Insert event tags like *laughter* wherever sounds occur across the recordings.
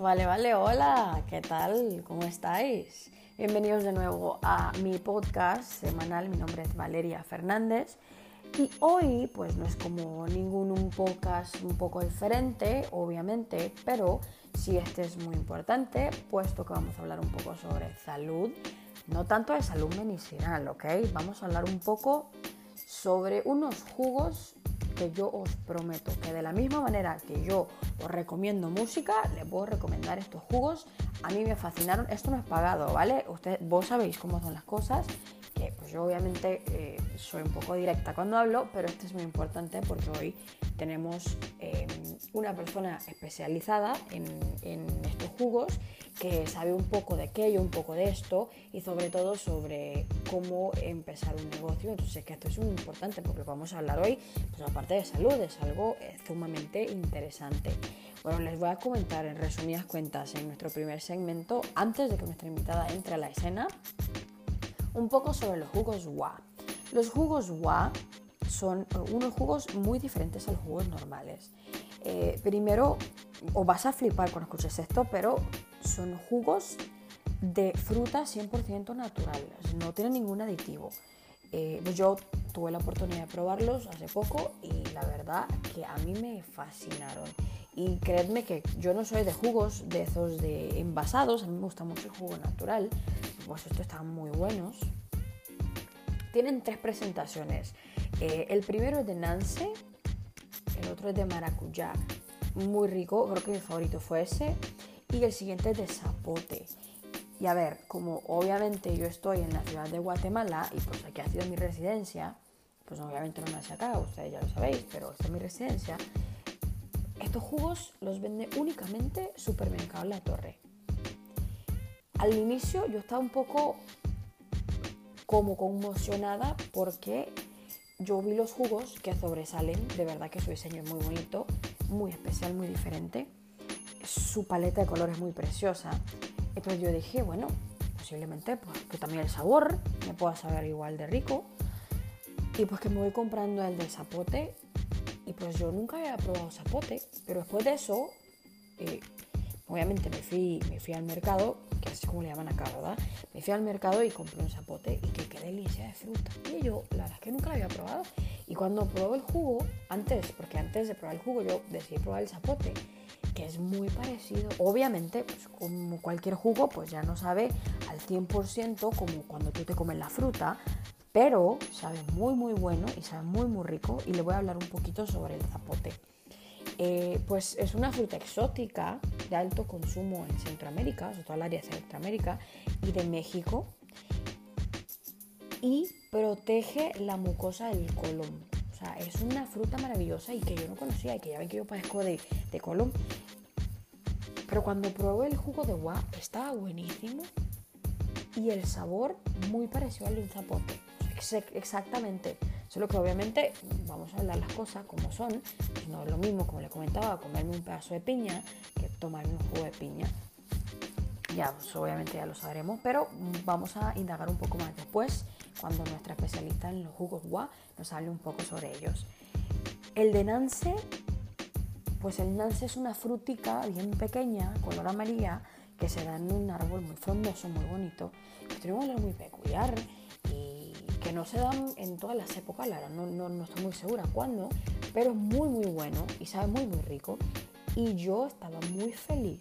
Vale, vale, hola, ¿qué tal? ¿Cómo estáis? Bienvenidos de nuevo a mi podcast semanal. Mi nombre es Valeria Fernández y hoy pues no es como ningún un podcast un poco diferente, obviamente, pero sí este es muy importante, puesto que vamos a hablar un poco sobre salud, no tanto de salud medicinal, ¿ok? Vamos a hablar un poco sobre unos jugos que yo os prometo que de la misma manera que yo os recomiendo música, les puedo recomendar estos jugos. A mí me fascinaron. Esto no es pagado, ¿vale? Usted, vos sabéis cómo son las cosas. Que pues yo obviamente eh, soy un poco directa cuando hablo, pero esto es muy importante porque hoy tenemos eh, una persona especializada en, en estos jugos que sabe un poco de aquello, un poco de esto y sobre todo sobre cómo empezar un negocio. Entonces que esto es muy importante porque vamos a hablar hoy, pues aparte de salud, es algo eh, sumamente interesante. Bueno, les voy a comentar en resumidas cuentas en nuestro primer segmento, antes de que nuestra invitada entre a la escena, un poco sobre los jugos WA. Los jugos WA son eh, unos jugos muy diferentes a los jugos normales. Eh, primero, o vas a flipar cuando escuches esto, pero son jugos de fruta 100% naturales, no tienen ningún aditivo. Eh, yo tuve la oportunidad de probarlos hace poco y la verdad que a mí me fascinaron. Y creedme que yo no soy de jugos de esos de envasados, a mí me gusta mucho el jugo natural, pues estos están muy buenos. Tienen tres presentaciones. Eh, el primero es de Nance, el otro es de maracuyá, muy rico, creo que mi favorito fue ese y el siguiente es de zapote. Y a ver, como obviamente yo estoy en la ciudad de Guatemala y pues aquí ha sido mi residencia, pues obviamente no nací acá, ustedes ya lo sabéis, pero esta es mi residencia. Estos jugos los vende únicamente Supermercado La Torre. Al inicio yo estaba un poco como conmocionada porque yo vi los jugos que sobresalen, de verdad que su diseño es muy bonito, muy especial, muy diferente su paleta de colores muy preciosa. Entonces yo dije, bueno, posiblemente pues, que también el sabor me pueda saber igual de rico. Y pues que me voy comprando el de zapote. Y pues yo nunca había probado zapote. Pero después de eso, eh, obviamente me fui, me fui al mercado, que es como le llaman acá, ¿verdad? Me fui al mercado y compré un zapote y que qué delicia de fruta. Y yo, la verdad es que nunca lo había probado. Y cuando probé el jugo, antes, porque antes de probar el jugo yo decidí probar el zapote que es muy parecido. Obviamente, pues como cualquier jugo, pues ya no sabe al 100% como cuando tú te comes la fruta, pero sabe muy muy bueno y sabe muy muy rico y le voy a hablar un poquito sobre el zapote. Eh, pues es una fruta exótica de alto consumo en Centroamérica, sobre todo el área de Centroamérica y de México, y protege la mucosa del colon. O sea, es una fruta maravillosa y que yo no conocía y que ya ven que yo padezco de, de colon. Pero cuando probé el jugo de guá estaba buenísimo y el sabor muy parecido al de un zapote. Exactamente. Solo que obviamente vamos a hablar las cosas como son. No es lo mismo, como le comentaba, comerme un pedazo de piña que tomarme un jugo de piña. Ya, pues obviamente ya lo sabremos, pero vamos a indagar un poco más después cuando nuestra especialista en los jugos guá nos hable un poco sobre ellos. El de Nance pues el nance es una frutica bien pequeña, color amarilla, que se da en un árbol muy frondoso, muy bonito, que tiene un olor muy peculiar no se dan en todas las épocas, la verdad, no, no, estoy muy segura cuándo, pero es muy muy bueno y sabe muy muy rico. Y yo estaba muy feliz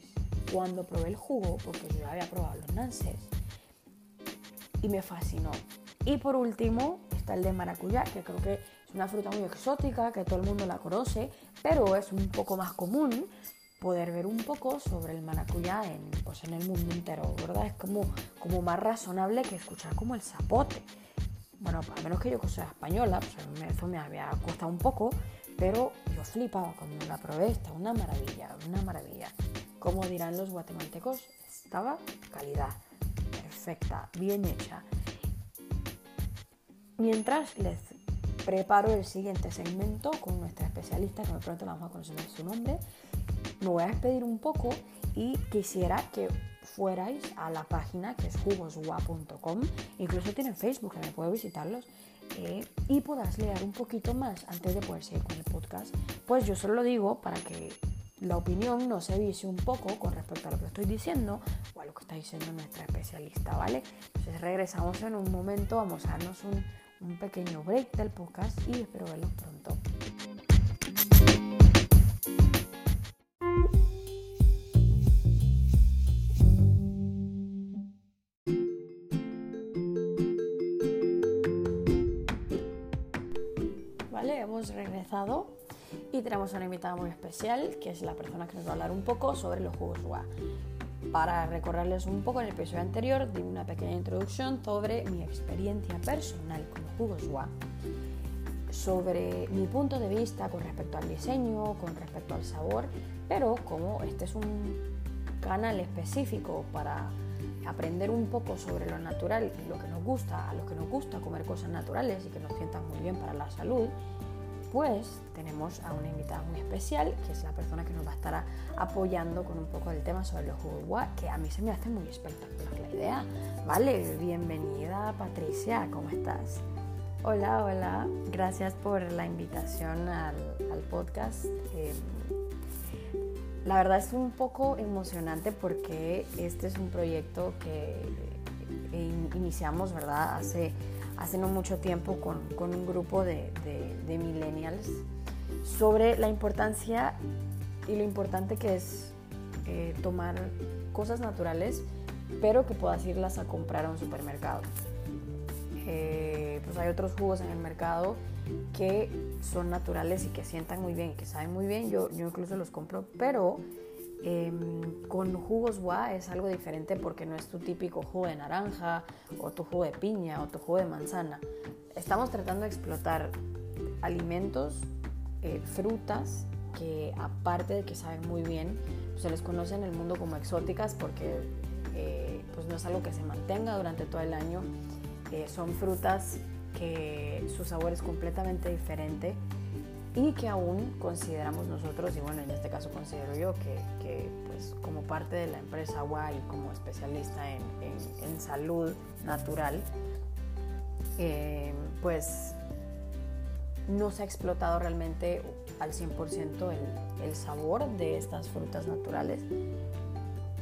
cuando probé el jugo, porque yo ya había probado los nances, y me fascinó. Y por último está el de maracuyá, que creo que es una fruta muy exótica, que todo el mundo la conoce, pero es un poco más común poder ver un poco sobre el maracuyá en, pues en el mundo entero, ¿verdad? Es como, como más razonable que escuchar como el zapote. Bueno, a menos que yo soy española, pues eso me había costado un poco, pero yo flipaba cuando la probé, está una maravilla, una maravilla. Como dirán los guatemaltecos, estaba calidad, perfecta, bien hecha. Mientras les preparo el siguiente segmento con nuestra especialista, que de pronto vamos a conocer su nombre. Me voy a despedir un poco y quisiera que fuerais a la página que es jugosgua.com, incluso tienen Facebook, que me puedo visitarlos, eh, y puedas leer un poquito más antes de poder seguir con el podcast. Pues yo solo lo digo para que la opinión no se vicie un poco con respecto a lo que estoy diciendo o a lo que está diciendo nuestra especialista, ¿vale? Entonces regresamos en un momento, vamos a darnos un, un pequeño break del podcast y espero verlos pronto. Regresado y tenemos una invitada muy especial que es la persona que nos va a hablar un poco sobre los jugos UA. Para recordarles un poco en el episodio anterior, di una pequeña introducción sobre mi experiencia personal con los jugos UA, sobre mi punto de vista con respecto al diseño, con respecto al sabor, pero como este es un canal específico para aprender un poco sobre lo natural y lo que nos gusta, a lo que nos gusta comer cosas naturales y que nos sientan muy bien para la salud, pues tenemos a una invitada muy especial, que es la persona que nos va a estar apoyando con un poco del tema sobre los jugos que a mí se me hace muy espectacular la idea. Vale, bienvenida Patricia, ¿cómo estás? Hola, hola, gracias por la invitación al, podcast. Em, la verdad es un poco emocionante porque este es un proyecto que iniciamos, ¿verdad? Hace hace no mucho tiempo con, con un grupo de, de, millennials sobre la importancia y lo importante que es eh, tomar cosas naturales, pero que puedas irlas a comprar a un supermercado. Eh, pues hay otros jugos en el mercado que son naturales y que sientan muy bien, que saben muy bien. Yo, yo incluso los compro, pero Em, con jugos gua es algo diferente porque no es tu típico jugo de naranja o tu jugo de piña o tu jugo de manzana. Estamos tratando de explotar alimentos, eh, frutas que aparte de que saben muy bien, se les conoce en el mundo como exóticas porque eh, pues no es algo que se mantenga durante todo el año. Eh, son frutas que su sabor es completamente diferente y que aún consideramos nosotros, y bueno, en este caso considero yo que, pues como parte de la empresa y como especialista en, en, salud natural, eh, pues no se ha explotado realmente al 100% el, el sabor de estas frutas naturales.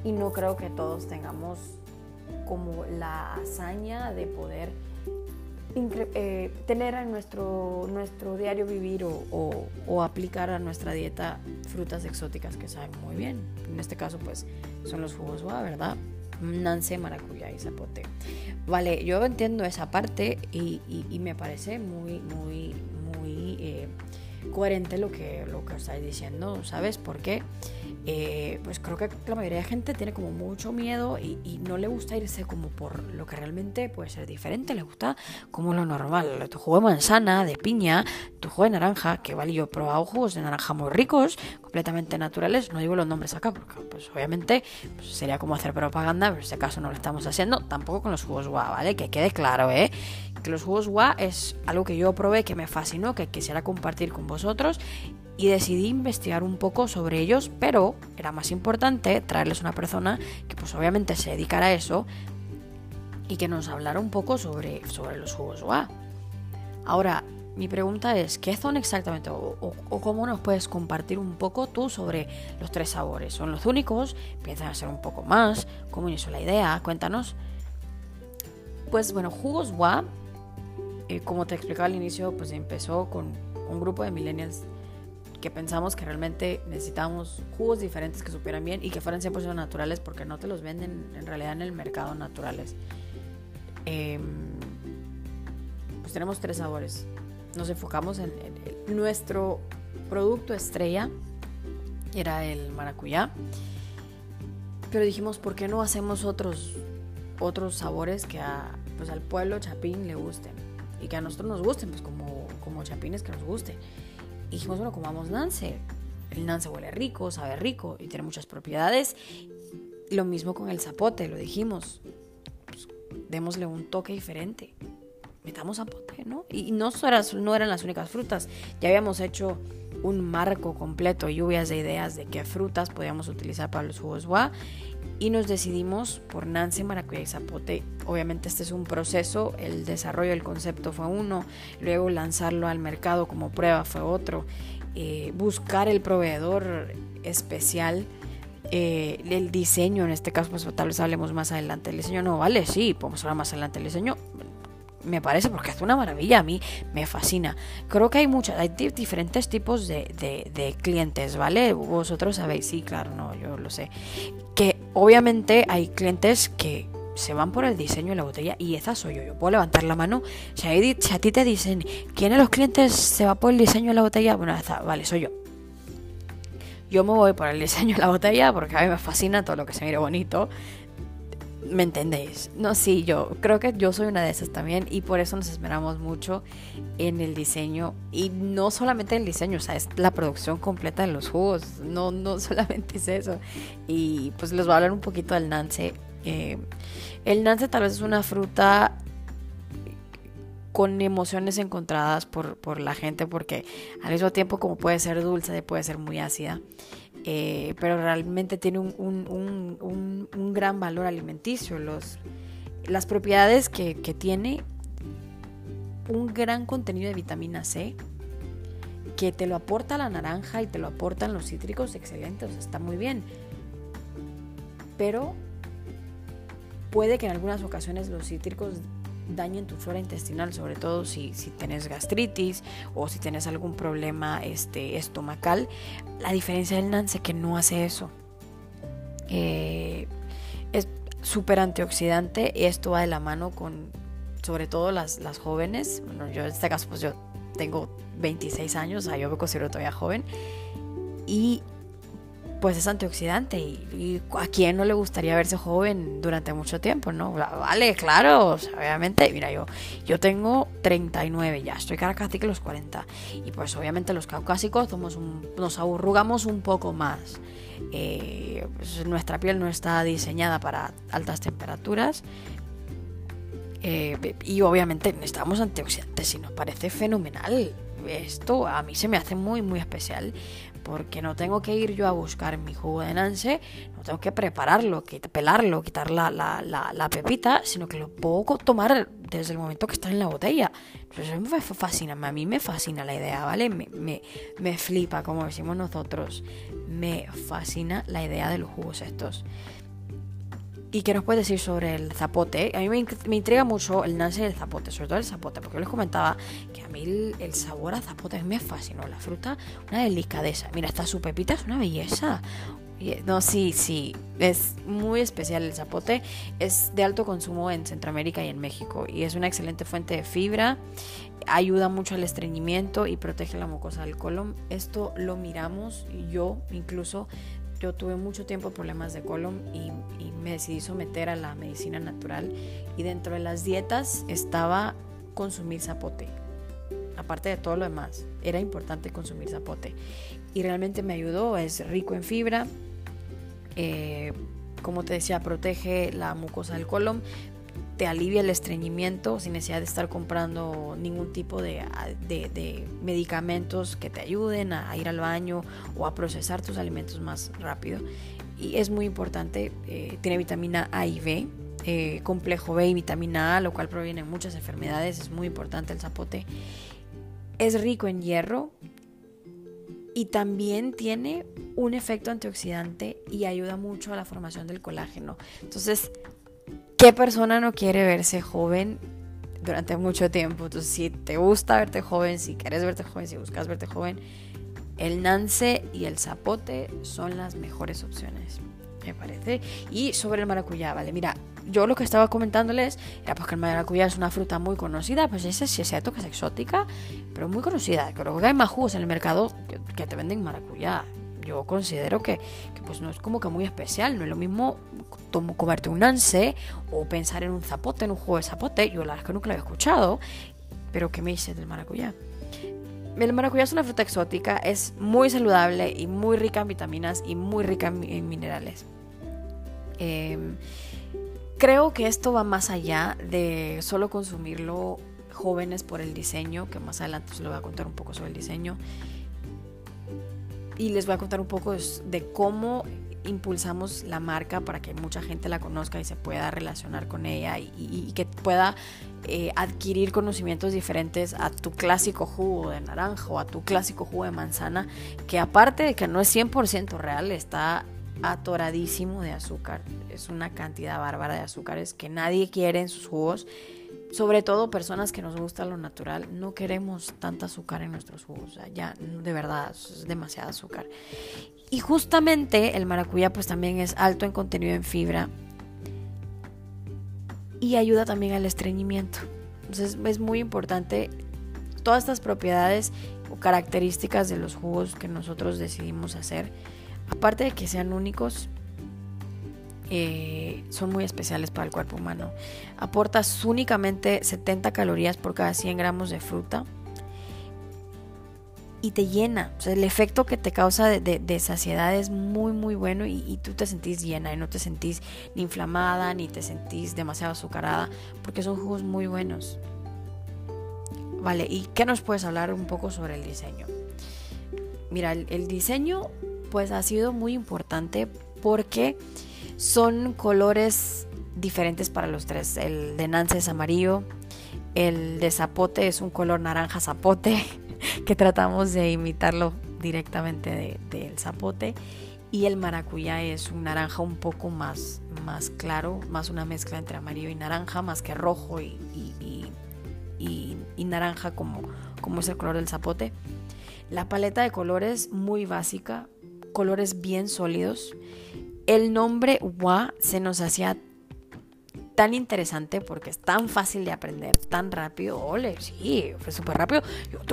Y no creo que todos tengamos como la hazaña de poder eh, tener en nuestro, nuestro diario vivir o, aplicar a nuestra dieta frutas exóticas que saben muy bien. En este caso, pues son los jugos guava, ¿verdad? Nance, maracuyá y zapote. Vale, yo entiendo esa parte y, me parece muy, muy, muy eh, coherente lo que, lo que estáis diciendo, ¿sabes? Porque eh, pues creo que la mayoría de gente tiene como mucho miedo y, no le gusta irse como por lo que realmente puede ser diferente, le gusta como lo normal, tu jugo de manzana, de piña, tu jugo de naranja, que vale, yo he probado jugos de naranja muy ricos, completamente naturales, no digo los nombres acá porque pues obviamente pues, sería como hacer propaganda, pero en este caso no lo estamos haciendo, tampoco con los jugos guá, ¿vale? Que quede claro, ¿eh? Que los jugos guá es algo que yo probé, que me fascinó, que quisiera compartir con vosotros y decidí investigar un poco sobre ellos, pero era más importante traerles una persona que pues obviamente se dedicara a eso y que nos hablara un poco sobre, sobre los jugos UA. Ahora, mi pregunta es, ¿qué son exactamente o, cómo nos puedes compartir un poco tú sobre los tres sabores? ¿Son los únicos? ¿Piensan a ser un poco más? ¿Cómo inició la idea? Cuéntanos. Pues bueno, jugos WA, eh, como te explicaba al inicio, pues empezó con un grupo de millennials que pensamos que realmente necesitamos jugos diferentes que supieran bien y que fueran 100% naturales porque no te los venden en realidad en el mercado naturales. Em, pues tenemos tres sabores. Nos enfocamos en, nuestro producto estrella, era el maracuyá. Pero dijimos, ¿por qué no hacemos otros, otros sabores que a, pues al pueblo chapín le gusten? Y que a nosotros nos gusten, pues como, como chapines que nos gusten dijimos, bueno, comamos Nance. El Nance huele rico, sabe rico y tiene muchas propiedades. Lo mismo con el zapote, lo dijimos. Pues, démosle un toque diferente. metamos zapote, ¿no? Y no, no eran las únicas frutas. Ya habíamos hecho un marco completo, lluvias de ideas de qué frutas podíamos utilizar para los jugos gua y nos decidimos por Nance, y zapote. Obviamente este es un proceso, el desarrollo del concepto fue uno, luego lanzarlo al mercado como prueba fue otro, eh, buscar el proveedor especial, eh, el diseño, en este caso pues tal vez hablemos más adelante, el diseño no vale, sí, podemos hablar más adelante del diseño, me parece porque es una maravilla, a mí me fascina. Creo que hay muchas, hay diferentes tipos de, de, clientes, ¿vale? Vosotros sabéis, sí, claro, no, yo lo sé. Que obviamente hay clientes que se van por el diseño de la botella y esa soy yo. Yo puedo levantar la mano. Si a, ti te dicen, ¿quién de los clientes se va por el diseño de la botella? Bueno, vale, soy yo. Yo me voy por el diseño de la botella porque a mí me fascina todo lo que se mire bonito. ¿Me entendéis? No, sí, yo creo que yo soy una de esas también y por eso nos esperamos mucho en el diseño y no solamente el diseño, o sea, es la producción completa de los jugos, no, no *laughs* solamente es eso. Y pues les voy a hablar un poquito del nance. Eh, el nance tal vez es una fruta con emociones encontradas por, por la gente porque al mismo tiempo como puede ser dulce, puede ser muy ácida. Eh, pero realmente tiene un, un, gran valor alimenticio. Los, las propiedades que, tiene, un gran contenido de vitamina C, que te lo aporta la naranja y te lo aportan los cítricos, excelentes, está muy bien. Pero puede que en algunas ocasiones los cítricos dañen tu flora intestinal, sobre todo si, si tienes gastritis o si tienes algún problema este, estomacal. La diferencia del Nance que no hace eso. Eh, es súper antioxidante y esto va de la mano con sobre todo las, las jóvenes. Bueno, yo en este caso pues yo tengo 26 años, o sea, yo me considero todavía joven. Y pues es antioxidante y, a quién no le gustaría verse joven durante mucho tiempo, ¿no? Vale, claro, obviamente, mira, yo, yo tengo 39 ya, estoy casi que los 40 y pues obviamente los caucásicos somos nos arrugamos un poco más. Eh, pues nuestra piel no está diseñada para altas temperaturas, eh, y obviamente necesitamos antioxidantes y nos parece fenomenal. Esto a mí se me hace muy muy especial porque no tengo que ir yo a buscar mi jugo de nance, no tengo que prepararlo, pelarlo, quitar la, la, la, pepita, sino que lo puedo tomar desde el momento que está en la botella. Eso me fascina, a mí me fascina la idea, ¿vale? Me, me, me flipa, como decimos nosotros, me fascina la idea de los jugos estos. ¿Y qué nos puedes decir sobre el zapote? A mí me, intriga mucho el nance del zapote, sobre todo el zapote, porque yo les comentaba que a mí el, sabor a zapote me fascinó. La fruta, una delicadeza. Mira, esta su pepita es una belleza. No, sí, sí, es muy especial el zapote. Es de alto consumo en Centroamérica y en México y es una excelente fuente de fibra. Ayuda mucho al estreñimiento y protege la mucosa del colon. Esto lo miramos y yo incluso yo tuve mucho tiempo problemas de colon y, me decidí someter a la medicina natural y dentro de las dietas estaba consumir zapote. Aparte de todo lo demás, era importante consumir zapote. Y realmente me ayudó, es rico en fibra, eh, como te decía, protege la mucosa del colon, te alivia el estreñimiento sin necesidad de estar comprando ningún tipo de, medicamentos que te ayuden a, ir al baño o a procesar tus alimentos más rápido. Y es muy importante, eh, tiene vitamina A y B, eh, complejo B y vitamina A, lo cual proviene de muchas enfermedades, es muy importante el zapote. Es rico en hierro y también tiene un efecto antioxidante y ayuda mucho a la formación del colágeno. Entonces, ¿Qué persona no quiere verse joven durante mucho tiempo? Entonces, si te gusta verte joven, si quieres verte joven, si buscas verte joven, el nance y el zapote son las mejores opciones, me parece. Y sobre el maracuyá, vale, mira, yo lo que estaba comentándoles era pues que el maracuyá es una fruta muy conocida, pues ese sí es cierto que es exótica, pero muy conocida. Creo que hay más jugos en el mercado que, que te venden maracuyá yo considero que, pues no es como que muy especial, no es lo mismo como comerte un nance o pensar en un zapote, en un juego de zapote, yo la verdad es que nunca lo había escuchado, pero ¿qué me dices del maracuyá? El maracuyá es una fruta exótica, es muy saludable y muy rica en vitaminas y muy rica en, minerales. Em, creo que esto va más allá de solo consumirlo jóvenes por el diseño, que más adelante les voy a contar un poco sobre el diseño. Y les voy a contar un poco de cómo impulsamos la marca para que mucha gente la conozca y se pueda relacionar con ella y, que pueda eh, adquirir conocimientos diferentes a tu clásico jugo de naranja o a tu clásico jugo de manzana, que aparte de que no es 100% real, está atoradísimo de azúcar. Es una cantidad bárbara de azúcares que nadie quiere en sus jugos. Sobre todo personas que nos gusta lo natural, no queremos tanta azúcar en nuestros jugos. ya, de verdad, es demasiado azúcar. Y justamente el maracuyá pues también es alto en contenido en fibra y ayuda también al estreñimiento. Entonces es muy importante todas estas propiedades o características de los jugos que nosotros decidimos hacer, aparte de que sean únicos, eh, son muy especiales para el cuerpo humano. Aportas únicamente 70 calorías por cada 100 gramos de fruta y te llena. O sea, el efecto que te causa de, saciedad es muy, muy bueno y, tú te sentís llena y no te sentís ni inflamada ni te sentís demasiado azucarada porque son jugos muy buenos. Vale, ¿y qué nos puedes hablar un poco sobre el diseño? Mira, el, diseño pues ha sido muy importante porque son colores diferentes para los tres. El de Nance es amarillo, el de zapote es un color naranja zapote *laughs* que tratamos de imitarlo directamente del zapote. Y el maracuyá es un naranja un poco más, más claro, más una mezcla entre amarillo y naranja, más que rojo y, y, naranja como, como es el color del zapote. La paleta de colores muy básica, colores bien sólidos. El nombre Wa se nos hacía tan interesante porque es tan fácil de aprender, tan rápido. Ole, sí, fue súper rápido.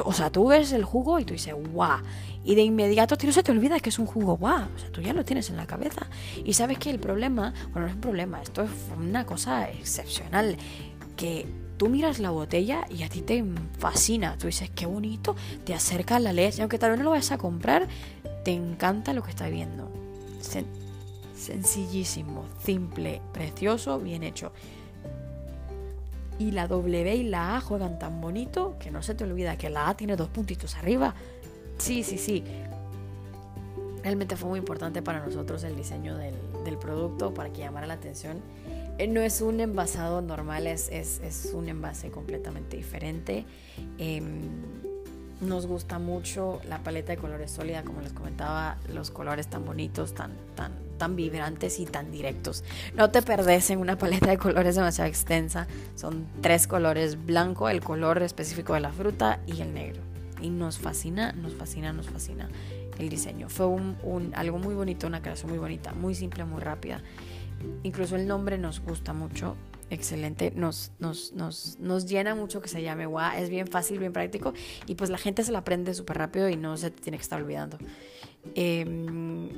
O sea, tú ves el jugo y tú dices, guau. Y de inmediato no se te olvida que es un jugo guau. O sea, tú ya lo tienes en la cabeza. Y sabes que el problema, bueno, no es un problema, esto es una cosa excepcional. Que tú miras la botella y a ti te fascina. Tú dices, qué bonito, te acerca la leche. Y aunque tal vez no lo vayas a comprar, te encanta lo que estás viendo sencillísimo, simple, precioso, bien hecho. Y la W y la A juegan tan bonito que no se te olvida que la A tiene dos puntitos arriba. Sí, sí, sí. Realmente fue muy importante para nosotros el diseño del, producto para que llamara la atención. Eh, no es un envasado normal, es, un envase completamente diferente. Em, nos gusta mucho la paleta de colores sólida, como les comentaba, los colores tan bonitos, tan, tan, tan vibrantes y tan directos. No te perdes en una paleta de colores demasiado extensa. Son tres colores, blanco, el color específico de la fruta y el negro. Y nos fascina, nos fascina, nos fascina el diseño. Fue un, algo muy bonito, una creación muy bonita, muy simple, muy rápida. Incluso el nombre nos gusta mucho excelente, nos, nos, nos, nos, llena mucho que se llame WA, es bien fácil, bien práctico y pues la gente se la aprende súper rápido y no se tiene que estar olvidando. Em,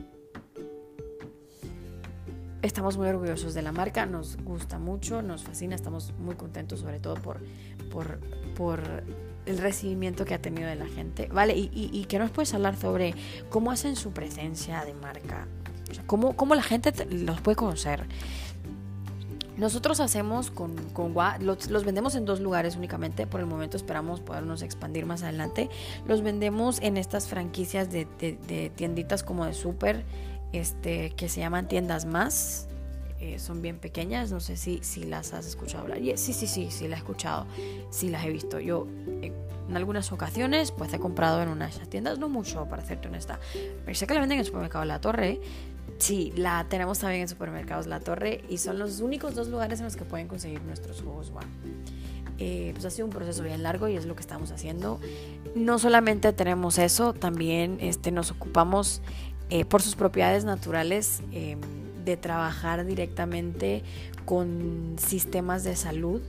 estamos muy orgullosos de la marca, nos gusta mucho, nos fascina, estamos muy contentos sobre todo por, por, por el recibimiento que ha tenido de la gente. Vale, y, y, que nos puedes hablar sobre cómo hacen su presencia de marca, cómo, cómo la gente los puede conocer. Nosotros hacemos con, con los, vendemos en dos lugares únicamente, por el momento esperamos podernos expandir más adelante. Los vendemos en estas franquicias de, tienditas como de súper, este, que se llaman tiendas más. Eh, son bien pequeñas, no sé si, si las has escuchado hablar. Sí, sí, sí, sí, las he escuchado, sí las he visto. Yo eh, en algunas ocasiones pues he comprado en una de esas tiendas, no mucho para serte honesta. Pero sé que la venden en el supermercado La Torre Sí, la tenemos también en supermercados La Torre y son los únicos dos lugares en los que pueden conseguir nuestros jugos eh, pues ha sido un proceso bien largo y es lo que estamos haciendo. No solamente tenemos eso, también este, nos ocupamos eh, por sus propiedades naturales em, de trabajar directamente con sistemas de salud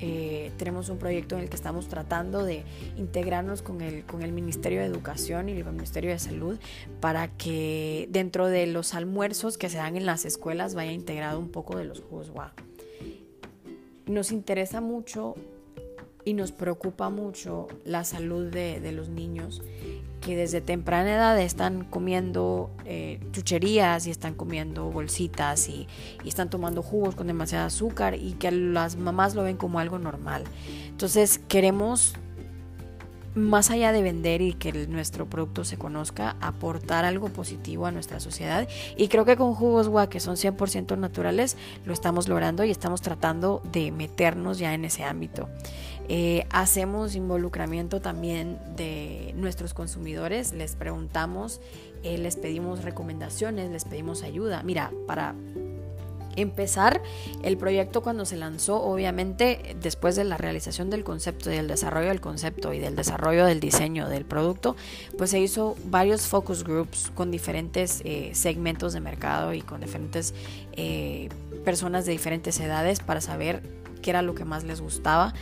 eh, tenemos un proyecto en el que estamos tratando de integrarnos con el, con el Ministerio de Educación y el Ministerio de Salud para que dentro de los almuerzos que se dan en las escuelas vaya integrado un poco de los jugos Nos interesa mucho y nos preocupa mucho la salud de, los niños que desde temprana edad están comiendo eh, chucherías y están comiendo bolsitas y, y, están tomando jugos con demasiado azúcar y que las mamás lo ven como algo normal. Entonces queremos más allá de vender y que nuestro producto se conozca, aportar algo positivo a nuestra sociedad. Y creo que con jugos gua que son 100% naturales, lo estamos logrando y estamos tratando de meternos ya en ese ámbito. Eh, hacemos involucramiento también de nuestros consumidores, les preguntamos, eh, les pedimos recomendaciones, les pedimos ayuda. Mira, para empezar el proyecto cuando se lanzó, obviamente después de la realización del concepto y del desarrollo del concepto y del desarrollo del diseño del producto, pues se hizo varios focus groups con diferentes eh, segmentos de mercado y con diferentes personas de diferentes edades para saber qué era lo que más les gustaba.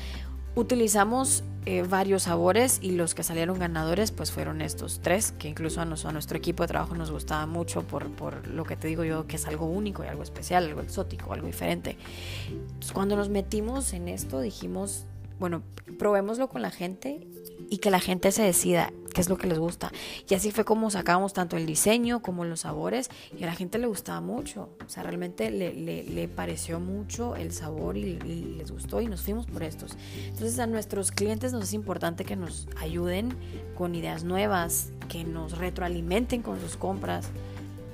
Utilizamos eh, varios sabores y los que salieron ganadores pues fueron estos tres, que incluso a, a nuestro equipo de trabajo nos gustaba mucho por, por, lo que te digo yo, que es algo único y algo especial, algo exótico, algo diferente. cuando nos metimos en esto dijimos, bueno, probémoslo con la gente y que la gente se decida qué es lo que les gusta. Y así fue como sacamos tanto el diseño como los sabores y a la gente le gustaba mucho. O sea, realmente le, le, pareció mucho el sabor y, y, les gustó y nos fuimos por estos. Entonces a nuestros clientes nos es importante que nos ayuden con ideas nuevas, que nos retroalimenten con sus compras,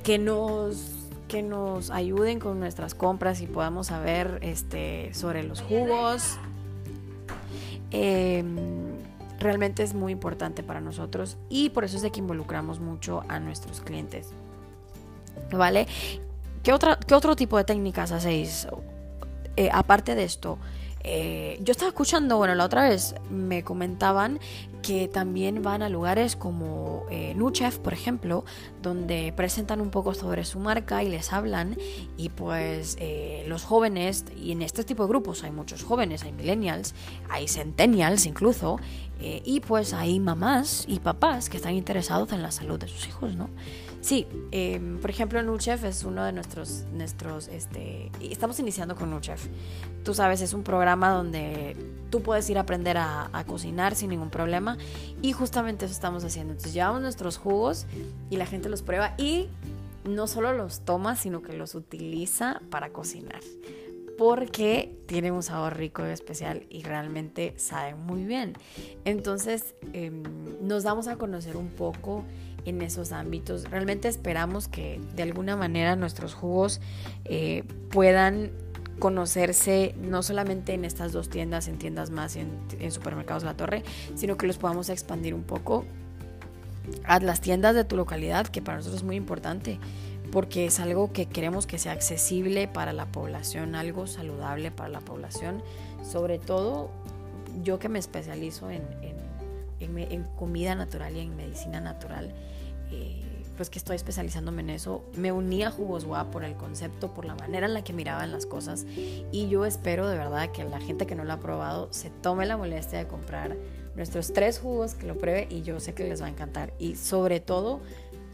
que nos que nos ayuden con nuestras compras y podamos saber este, sobre los jugos, Em, realmente es muy importante para nosotros y por eso es de que involucramos mucho a nuestros clientes. ¿Vale? ¿Qué, otra, qué otro tipo de técnicas hacéis? Eh, aparte de esto, eh, yo estaba escuchando, bueno, la otra vez me comentaban que también van a lugares como eh, Nuchef, por ejemplo, donde presentan un poco sobre su marca y les hablan y pues eh, los jóvenes, y en este tipo de grupos hay muchos jóvenes, hay millennials, hay centennials incluso, y pues hay mamás y papás que están interesados en la salud de sus hijos, ¿no? Sí, em, por ejemplo, Nuchef es uno de nuestros, nuestros, este, estamos iniciando con Nuchef. Tú sabes, es un programa donde tú puedes ir a aprender a, cocinar sin ningún problema y justamente eso estamos haciendo. Entonces llevamos nuestros jugos y la gente los prueba y no solo los toma, sino que los utiliza para cocinar. Porque tienen un sabor rico y especial y realmente saben muy bien. Entonces em, nos damos a conocer un poco en esos ámbitos. Realmente esperamos que de alguna manera nuestros jugos eh, puedan conocerse no solamente en estas dos tiendas, en tiendas más, en, en supermercados La Torre, sino que los podamos expandir un poco a las tiendas de tu localidad, que para nosotros es muy importante, porque es algo que queremos que sea accesible para la población, algo saludable para la población, sobre todo yo que me especializo en, en comida natural y en medicina natural eh, pues que estoy especializándome en eso, me uní a Jugos Gua por el concepto, por la manera en la que miraban las cosas y yo espero de verdad que la gente que no lo ha probado se tome la molestia de comprar nuestros tres jugos, que lo pruebe y yo sé que les va a encantar y sobre todo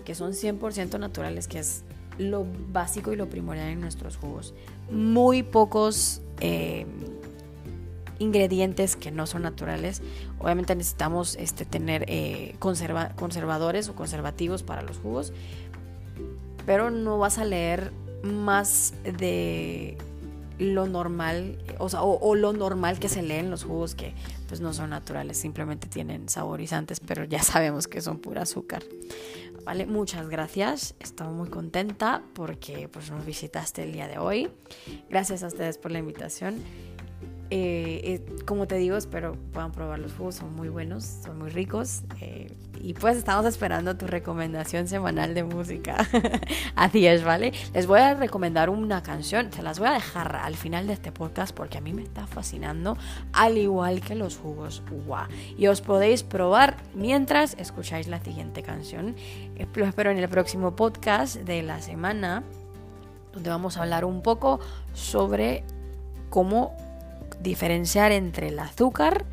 que son 100% naturales, que es lo básico y lo primordial en nuestros jugos. Muy pocos... Eh, ingredientes que no son naturales. Obviamente necesitamos este, tener eh, conservadores o conservativos para los jugos, pero no vas a leer más de lo normal, o, sea, o, lo normal que se lee en los jugos que pues no son naturales, simplemente tienen saborizantes, pero ya *laughs* sabemos que son pura azúcar. Vale, muchas gracias. Estamos muy contenta porque pues nos visitaste el día de hoy. Gracias a ustedes por la invitación. Eh, eh, como te digo, espero puedan probar los jugos, son muy buenos, son muy ricos. Eh, y pues estamos esperando tu recomendación semanal de música. *laughs* Así es, ¿vale? Les voy a recomendar una canción, se las voy a dejar al final de este podcast porque a mí me está fascinando, al igual que los jugos. Y os podéis probar mientras escucháis la siguiente canción. Lo espero en el próximo podcast de la semana, donde vamos a hablar un poco sobre cómo diferenciar entre el azúcar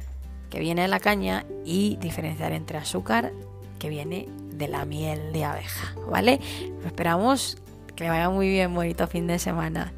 que viene de la caña y diferenciar entre azúcar que viene de la miel de abeja, ¿vale? esperamos que vaya muy bien, bonito fin de semana.